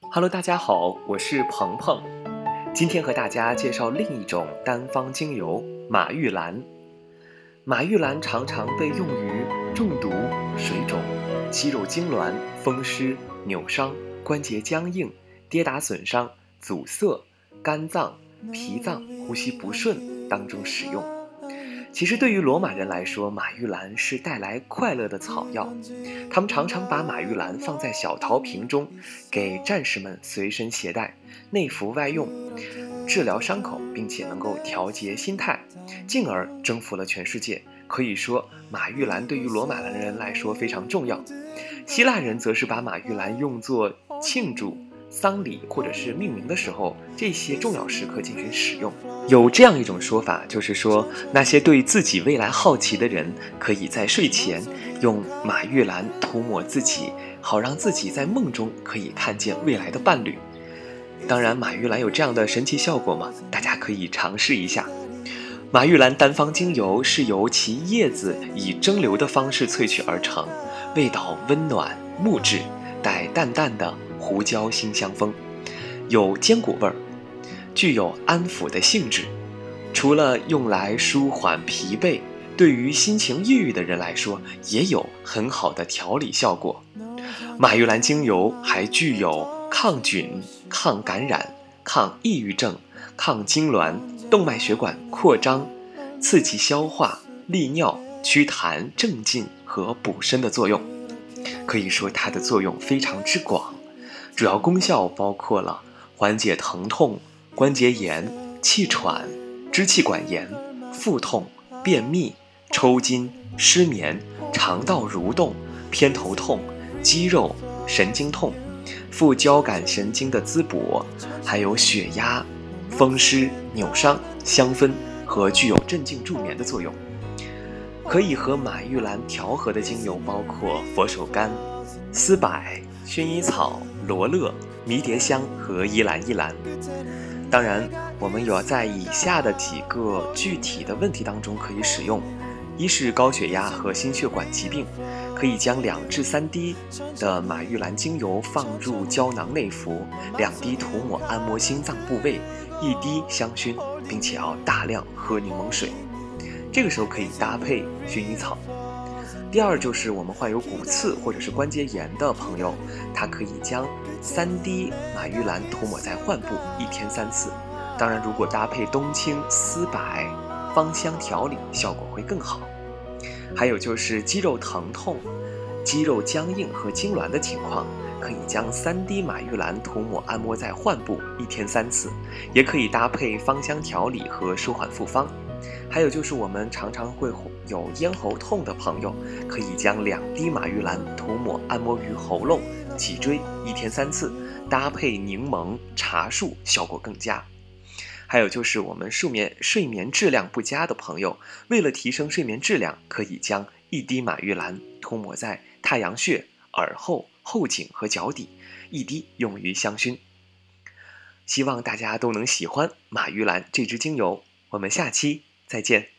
Hello，大家好，我是鹏鹏，今天和大家介绍另一种单方精油——马玉兰。马玉兰常常被用于中毒、水肿、肌肉痉挛、风湿、扭伤、关节僵硬、跌打损伤、阻塞、肝脏、脾脏、呼吸不顺当中使用。其实，对于罗马人来说，马玉兰是带来快乐的草药。他们常常把马玉兰放在小陶瓶中，给战士们随身携带，内服外用，治疗伤口，并且能够调节心态，进而征服了全世界。可以说，马玉兰对于罗马人来说非常重要。希腊人则是把马玉兰用作庆祝。丧礼或者是命名的时候，这些重要时刻进行使用。有这样一种说法，就是说那些对自己未来好奇的人，可以在睡前用马玉兰涂抹自己，好让自己在梦中可以看见未来的伴侣。当然，马玉兰有这样的神奇效果吗？大家可以尝试一下。马玉兰单方精油是由其叶子以蒸馏的方式萃取而成，味道温暖木质，带淡淡的。胡椒辛香风，有坚果味儿，具有安抚的性质。除了用来舒缓疲惫，对于心情抑郁的人来说，也有很好的调理效果。马玉兰精油还具有抗菌、抗感染、抗抑郁症、抗痉挛、动脉血管扩张、刺激消化、利尿、祛痰、镇静和补身的作用。可以说，它的作用非常之广。主要功效包括了缓解疼痛、关节炎、气喘、支气管炎、腹痛、便秘、抽筋、失眠、肠道蠕动、偏头痛、肌肉、神经痛、副交感神经的滋补，还有血压、风湿、扭伤、香氛和具有镇静助眠的作用。可以和马玉兰调和的精油包括佛手柑、丝柏。薰衣草、罗勒、迷迭香和依兰依兰。当然，我们有在以下的几个具体的问题当中可以使用：一是高血压和心血管疾病，可以将两至三滴的马玉兰精油放入胶囊内服，两滴涂抹按摩心脏部位，一滴香薰，并且要大量喝柠檬水。这个时候可以搭配薰衣草。第二就是我们患有骨刺或者是关节炎的朋友，他可以将三滴马玉兰涂抹在患部，一天三次。当然，如果搭配冬青、丝柏、芳香调理，效果会更好。还有就是肌肉疼痛、肌肉僵硬和痉挛的情况，可以将三滴马玉兰涂抹按摩在患部，一天三次。也可以搭配芳香调理和舒缓复方。还有就是，我们常常会有咽喉痛的朋友，可以将两滴马玉兰涂抹按摩于喉咙、脊椎，一天三次，搭配柠檬、茶树，效果更佳。还有就是，我们睡眠睡眠质量不佳的朋友，为了提升睡眠质量，可以将一滴马玉兰涂抹在太阳穴、耳后、后颈和脚底，一滴用于香薰。希望大家都能喜欢马玉兰这支精油。我们下期。再见。